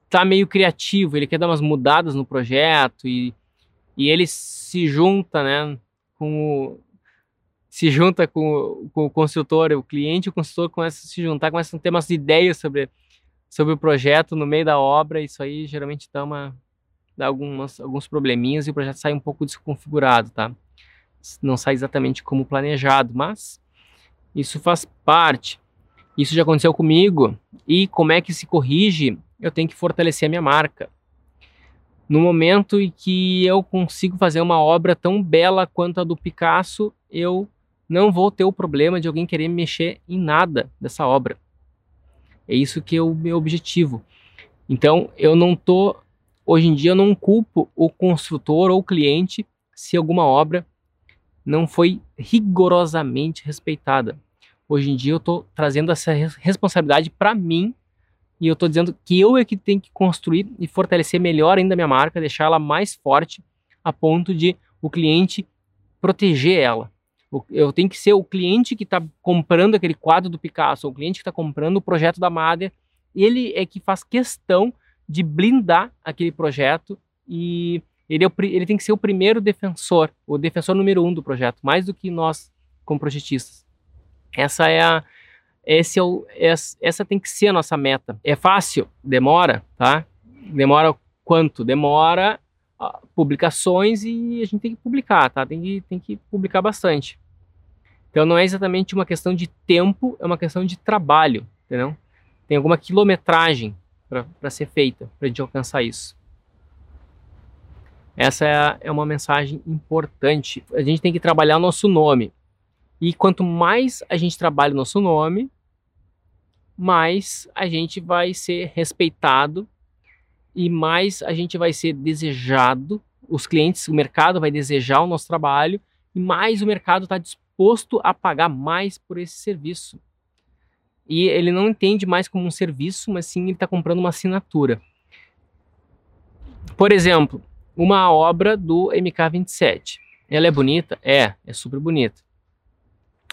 tá meio criativo, ele quer dar umas mudadas no projeto e, e ele se junta, né, com o, se junta com, com o consultor, o cliente o consultor começam a se juntar, começam a ter umas ideias sobre, sobre o projeto no meio da obra, isso aí geralmente dá, uma, dá algumas, alguns probleminhas e o projeto sai um pouco desconfigurado, tá? Não sai exatamente como planejado, mas isso faz parte. Isso já aconteceu comigo. E como é que se corrige? Eu tenho que fortalecer a minha marca. No momento em que eu consigo fazer uma obra tão bela quanto a do Picasso, eu não vou ter o problema de alguém querer mexer em nada dessa obra. É isso que é o meu objetivo. Então, eu não tô hoje em dia eu não culpo o construtor ou o cliente se alguma obra não foi rigorosamente respeitada. Hoje em dia eu estou trazendo essa responsabilidade para mim e eu estou dizendo que eu é que tenho que construir e fortalecer melhor ainda a minha marca, deixar ela mais forte a ponto de o cliente proteger ela. Eu tenho que ser o cliente que está comprando aquele quadro do Picasso, o cliente que está comprando o projeto da Mader, ele é que faz questão de blindar aquele projeto e ele, é o, ele tem que ser o primeiro defensor, o defensor número um do projeto, mais do que nós como projetistas. Essa é a esse é o, essa tem que ser a nossa meta. É fácil? Demora, tá? Demora quanto? Demora publicações e a gente tem que publicar, tá? Tem que, tem que publicar bastante. Então não é exatamente uma questão de tempo, é uma questão de trabalho, entendeu? Tem alguma quilometragem para ser feita para a gente alcançar isso. Essa é, é uma mensagem importante. A gente tem que trabalhar nosso nome. E quanto mais a gente trabalha o nosso nome, mais a gente vai ser respeitado e mais a gente vai ser desejado. Os clientes, o mercado vai desejar o nosso trabalho e mais o mercado está disposto a pagar mais por esse serviço. E ele não entende mais como um serviço, mas sim ele está comprando uma assinatura. Por exemplo, uma obra do MK27. Ela é bonita? É, é super bonita.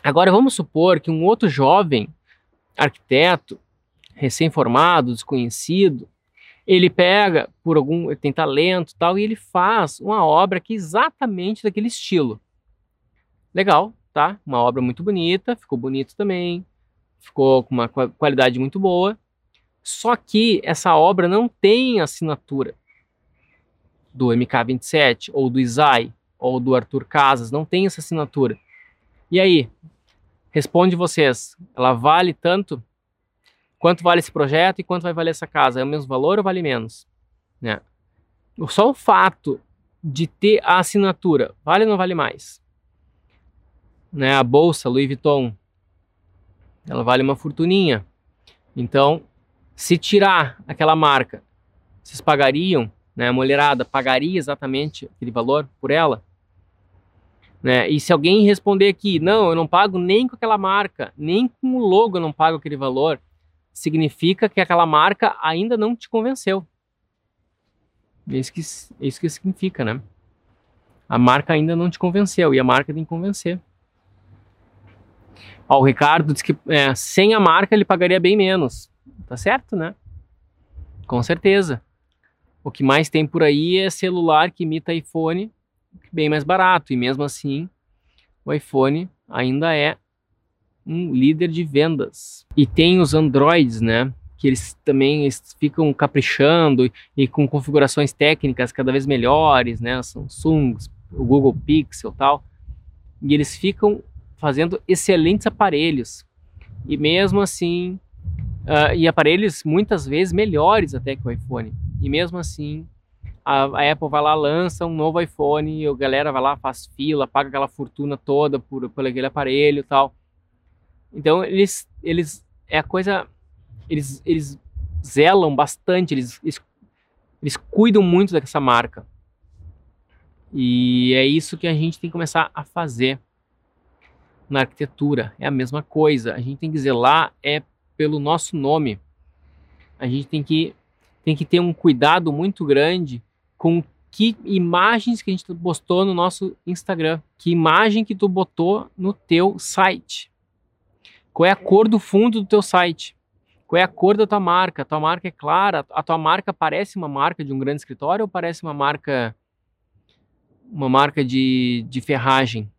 Agora vamos supor que um outro jovem arquiteto, recém-formado, desconhecido, ele pega por algum, ele tem talento tal, e ele faz uma obra que é exatamente daquele estilo. Legal, tá? Uma obra muito bonita, ficou bonito também, ficou com uma qualidade muito boa. Só que essa obra não tem assinatura do MK27 ou do Isai ou do Arthur Casas, não tem essa assinatura. E aí, Responde vocês, ela vale tanto? Quanto vale esse projeto e quanto vai valer essa casa? É o mesmo valor ou vale menos? Né? Só o fato de ter a assinatura, vale ou não vale mais? Né? A bolsa Louis Vuitton, ela vale uma fortuninha. Então, se tirar aquela marca, vocês pagariam, né? A mulherada pagaria exatamente aquele valor por ela? Né? E se alguém responder aqui, não, eu não pago nem com aquela marca, nem com o logo eu não pago aquele valor, significa que aquela marca ainda não te convenceu. É isso que, é isso que significa, né? A marca ainda não te convenceu e a marca tem que convencer. Ó, o Ricardo disse que é, sem a marca ele pagaria bem menos. Tá certo, né? Com certeza. O que mais tem por aí é celular que imita iPhone bem mais barato. E mesmo assim, o iPhone ainda é um líder de vendas. E tem os Androids, né? Que eles também eles ficam caprichando e com configurações técnicas cada vez melhores, né? Samsung, o Google Pixel tal. E eles ficam fazendo excelentes aparelhos. E mesmo assim, uh, e aparelhos muitas vezes melhores até que o iPhone. E mesmo assim, a, a, Apple vai lá, lança um novo iPhone, e a galera vai lá, faz fila, paga aquela fortuna toda por, por aquele aparelho e tal. Então eles, eles é a coisa, eles, eles zelam bastante, eles, eles, eles cuidam muito dessa marca. E é isso que a gente tem que começar a fazer na arquitetura. É a mesma coisa. A gente tem que zelar é pelo nosso nome. A gente tem que, tem que ter um cuidado muito grande com que imagens que a gente postou no nosso Instagram. Que imagem que tu botou no teu site. Qual é a cor do fundo do teu site? Qual é a cor da tua marca? A tua marca é clara? A tua marca parece uma marca de um grande escritório ou parece uma marca uma marca de, de ferragem?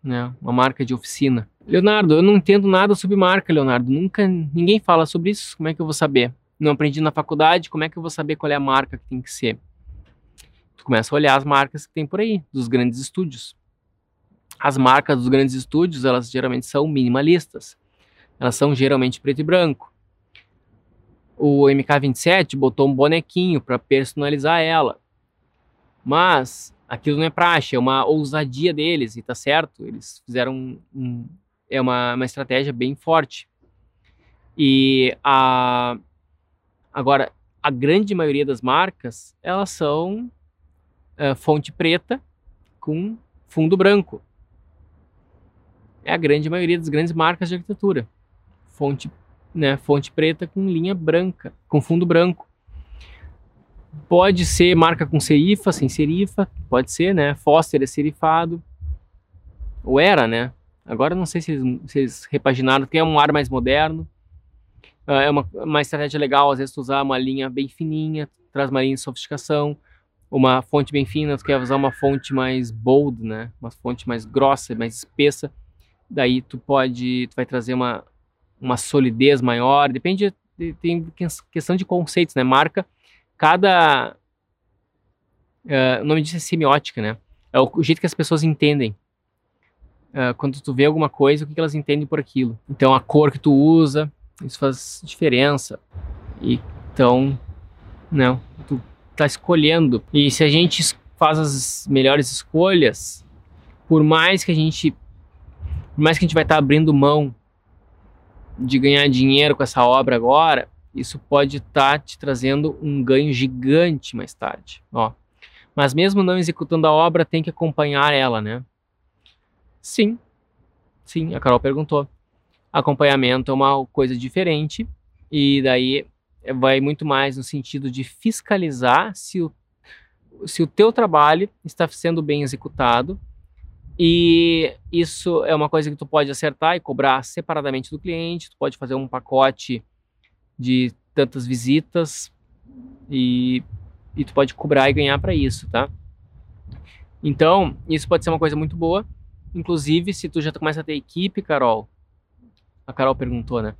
né? Uma marca de oficina. Leonardo, eu não entendo nada sobre marca, Leonardo. Nunca ninguém fala sobre isso. Como é que eu vou saber? Não aprendi na faculdade, como é que eu vou saber qual é a marca que tem que ser? Tu começa a olhar as marcas que tem por aí, dos grandes estúdios. As marcas dos grandes estúdios, elas geralmente são minimalistas. Elas são geralmente preto e branco. O MK27 botou um bonequinho para personalizar ela. Mas aquilo não é praxe, é uma ousadia deles, e tá certo, eles fizeram um, um, é uma, uma estratégia bem forte. E a, agora, a grande maioria das marcas, elas são uh, fonte preta com fundo branco. É a grande maioria das grandes marcas de arquitetura. Fonte, né, fonte preta com linha branca, com fundo branco. Pode ser marca com serifa, sem serifa, pode ser, né? Foster é serifado. Ou era, né? Agora não sei se eles, se eles repaginaram, porque é um ar mais moderno. Uh, é uma, uma estratégia legal, às vezes, tu usar uma linha bem fininha, traz uma linha de sofisticação. Uma fonte bem fina, tu quer usar uma fonte mais bold, né? Uma fonte mais grossa, mais espessa. Daí tu pode, tu vai trazer uma, uma solidez maior. Depende, tem questão de conceitos, né? Marca cada. Uh, o nome disso é semiótica, né? É o, o jeito que as pessoas entendem. Uh, quando tu vê alguma coisa, o que, que elas entendem por aquilo. Então, a cor que tu usa, isso faz diferença. E, então, não, tu tá escolhendo. E se a gente faz as melhores escolhas, por mais que a gente, por mais que a gente vai estar tá abrindo mão de ganhar dinheiro com essa obra agora, isso pode estar tá te trazendo um ganho gigante mais tarde. Ó. Mas mesmo não executando a obra, tem que acompanhar ela, né? Sim, sim, a Carol perguntou. Acompanhamento é uma coisa diferente e daí vai muito mais no sentido de fiscalizar se o, se o teu trabalho está sendo bem executado e isso é uma coisa que tu pode acertar e cobrar separadamente do cliente, tu pode fazer um pacote de tantas visitas e, e tu pode cobrar e ganhar para isso, tá? Então, isso pode ser uma coisa muito boa. Inclusive, se tu já começa a ter equipe, Carol, a Carol perguntou, né?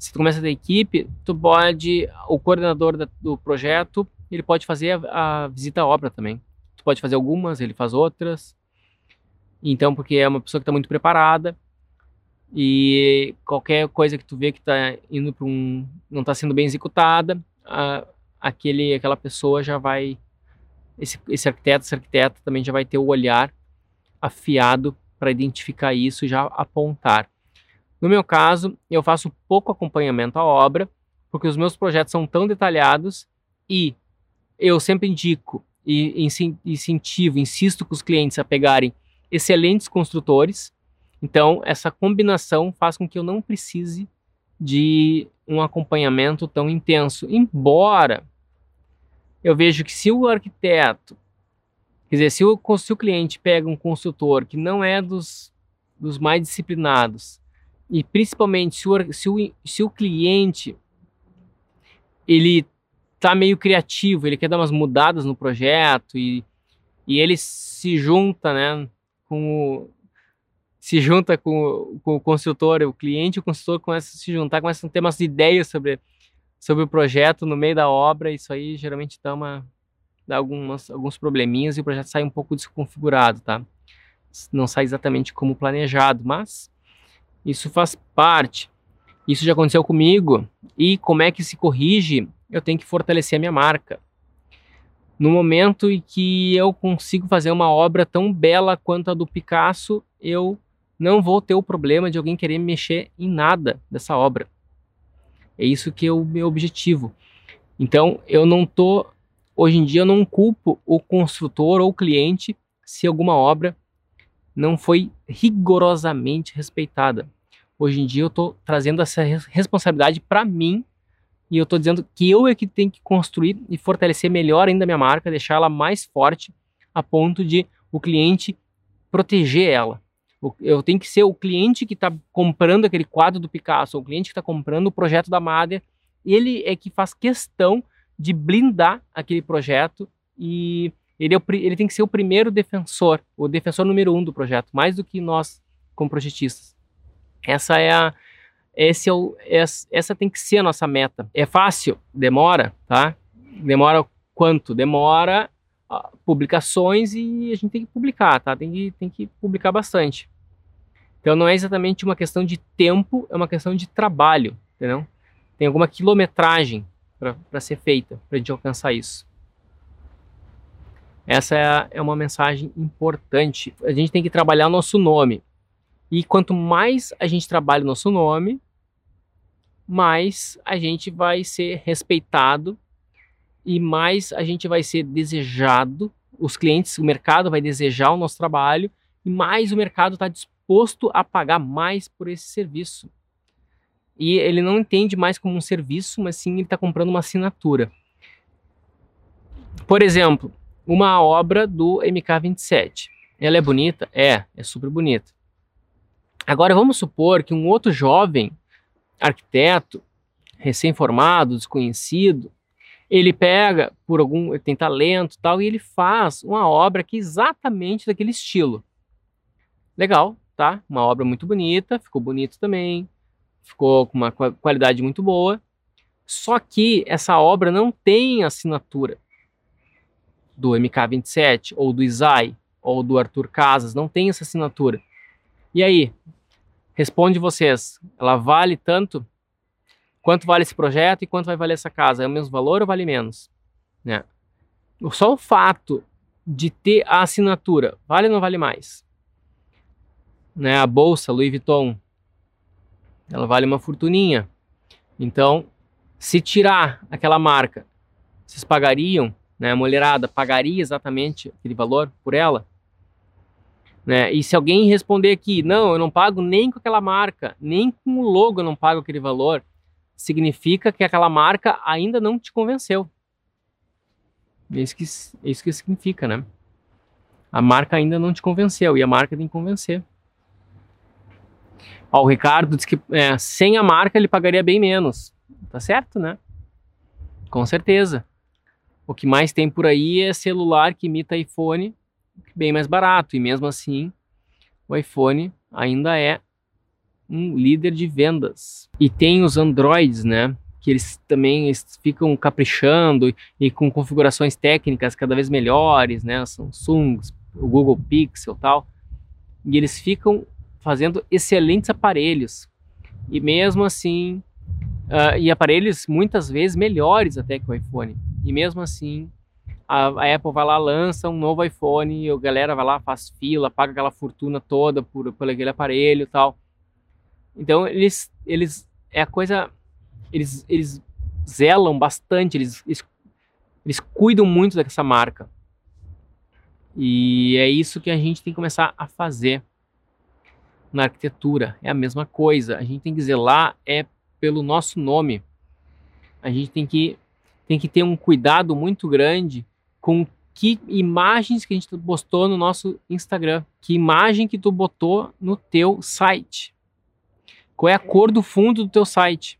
Se tu começa a ter equipe, tu pode, o coordenador da, do projeto, ele pode fazer a, a visita à obra também. Tu pode fazer algumas, ele faz outras. Então, porque é uma pessoa que está muito preparada, e qualquer coisa que tu vê que está indo para um não está sendo bem executada a, aquele aquela pessoa já vai esse, esse arquiteto arquiteta também já vai ter o olhar afiado para identificar isso e já apontar no meu caso eu faço pouco acompanhamento à obra porque os meus projetos são tão detalhados e eu sempre indico e incentivo insisto com os clientes a pegarem excelentes construtores então, essa combinação faz com que eu não precise de um acompanhamento tão intenso. Embora eu vejo que se o arquiteto, quer dizer, se o, se o cliente pega um consultor que não é dos, dos mais disciplinados, e principalmente se o, se o, se o cliente ele tá meio criativo, ele quer dar umas mudadas no projeto e, e ele se junta né, com o, se junta com, com o construtor, o cliente e o consultor começam a se juntar, começam a ter umas ideias sobre, sobre o projeto no meio da obra, isso aí geralmente dá, uma, dá algumas, alguns probleminhas e o projeto sai um pouco desconfigurado, tá? Não sai exatamente como planejado, mas Isso faz parte. Isso já aconteceu comigo. E como é que se corrige? Eu tenho que fortalecer a minha marca. No momento em que eu consigo fazer uma obra tão bela quanto a do Picasso, eu não vou ter o problema de alguém querer mexer em nada dessa obra. É isso que é o meu objetivo. Então, eu não tô hoje em dia eu não culpo o construtor ou o cliente se alguma obra não foi rigorosamente respeitada. Hoje em dia eu estou trazendo essa responsabilidade para mim e eu estou dizendo que eu é que tenho que construir e fortalecer melhor ainda a minha marca, deixar ela mais forte a ponto de o cliente proteger ela. Eu tenho que ser o cliente que está comprando aquele quadro do Picasso, o cliente que está comprando o projeto da Mader, ele é que faz questão de blindar aquele projeto e ele, é o, ele tem que ser o primeiro defensor, o defensor número um do projeto, mais do que nós como projetistas. Essa é a, esse é o, essa, essa tem que ser a nossa meta. É fácil? Demora, tá? Demora quanto? Demora publicações e a gente tem que publicar, tá? Tem que, tem que publicar bastante. Então não é exatamente uma questão de tempo, é uma questão de trabalho, entendeu? Tem alguma quilometragem para ser feita para a gente alcançar isso. Essa é, é uma mensagem importante. A gente tem que trabalhar o nosso nome. E quanto mais a gente trabalha o nosso nome, mais a gente vai ser respeitado e mais a gente vai ser desejado, os clientes, o mercado vai desejar o nosso trabalho e mais o mercado está disposto a pagar mais por esse serviço. E ele não entende mais como um serviço, mas sim ele está comprando uma assinatura. Por exemplo, uma obra do MK27. Ela é bonita? É, é super bonita. Agora vamos supor que um outro jovem arquiteto, recém-formado, desconhecido, ele pega por algum, tem talento tal, e ele faz uma obra que é exatamente daquele estilo. Legal, tá? Uma obra muito bonita, ficou bonito também, ficou com uma qualidade muito boa. Só que essa obra não tem assinatura do MK27 ou do Isai ou do Arthur Casas, não tem essa assinatura. E aí? Responde vocês, ela vale tanto? quanto vale esse projeto e quanto vai valer essa casa? É o mesmo valor ou vale menos? Né? Só o fato de ter a assinatura, vale ou não vale mais? Né? A bolsa Louis Vuitton, ela vale uma fortuninha. Então, se tirar aquela marca, vocês pagariam, né? A mulherada pagaria exatamente aquele valor por ela? Né? E se alguém responder aqui, não, eu não pago nem com aquela marca, nem com o logo eu não pago aquele valor, significa que aquela marca ainda não te convenceu. É isso que, é isso que significa, né? A marca ainda não te convenceu e a marca tem que convencer. Ó, o Ricardo disse que é, sem a marca ele pagaria bem menos. Tá certo, né? Com certeza. O que mais tem por aí é celular que imita iPhone, bem mais barato. E mesmo assim, o iPhone ainda é um líder de vendas. E tem os Androids, né? Que eles também ficam caprichando e com configurações técnicas cada vez melhores, né? Samsung, o Google Pixel tal. E eles ficam fazendo excelentes aparelhos. E mesmo assim, uh, e aparelhos muitas vezes melhores até que o iPhone. E mesmo assim, a, a, Apple vai lá, lança um novo iPhone, e a galera vai lá, faz fila, paga aquela fortuna toda por, por aquele aparelho e tal. Então eles, eles é a coisa, eles, eles zelam bastante, eles, eles, eles cuidam muito dessa marca. E é isso que a gente tem que começar a fazer na arquitetura. É a mesma coisa. A gente tem que zelar é pelo nosso nome. A gente tem que, tem que ter um cuidado muito grande com que imagens que a gente postou no nosso Instagram, que imagem que tu botou no teu site. Qual é a cor do fundo do teu site?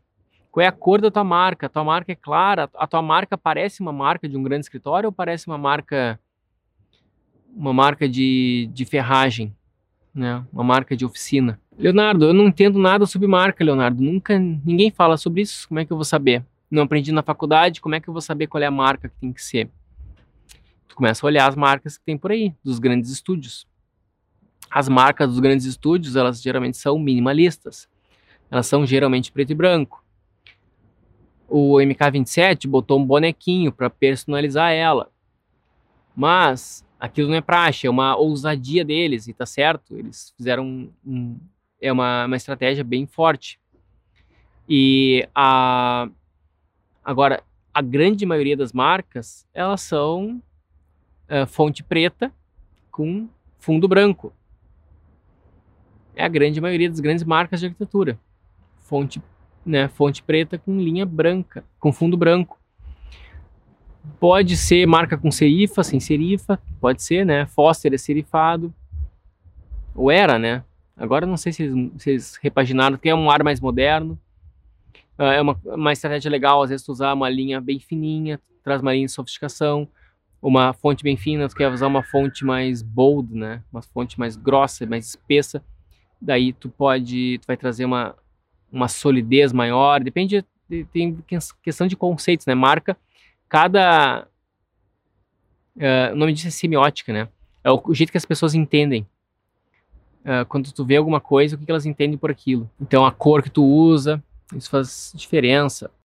Qual é a cor da tua marca? A tua marca é clara? A tua marca parece uma marca de um grande escritório ou parece uma marca uma marca de, de ferragem, né? Uma marca de oficina. Leonardo, eu não entendo nada sobre marca, Leonardo. Nunca ninguém fala sobre isso. Como é que eu vou saber? Não aprendi na faculdade, como é que eu vou saber qual é a marca que tem que ser? Tu começa a olhar as marcas que tem por aí, dos grandes estúdios. As marcas dos grandes estúdios, elas geralmente são minimalistas. Elas são geralmente preto e branco. O MK27 botou um bonequinho para personalizar ela. Mas aquilo não é praxe, é uma ousadia deles, e tá certo. Eles fizeram um, um, é uma, uma estratégia bem forte. E a, agora, a grande maioria das marcas, elas são uh, fonte preta com fundo branco. É a grande maioria das grandes marcas de arquitetura. Fonte, né, fonte preta com linha branca, com fundo branco. Pode ser marca com serifa, sem serifa, pode ser, né? Foster é serifado. Ou era, né? Agora não sei se eles, se eles repaginaram, porque é um ar mais moderno. Uh, é uma, uma estratégia legal, às vezes, usar uma linha bem fininha, traz uma linha de sofisticação. Uma fonte bem fina, tu quer usar uma fonte mais bold, né? Uma fonte mais grossa, mais espessa. Daí tu pode, tu vai trazer uma, uma solidez maior. Depende, tem questão de conceitos, né? Marca cada. Uh, o nome disso é semiótica, né? É o, o jeito que as pessoas entendem. Uh, quando tu vê alguma coisa, o que, que elas entendem por aquilo. Então, a cor que tu usa, isso faz diferença.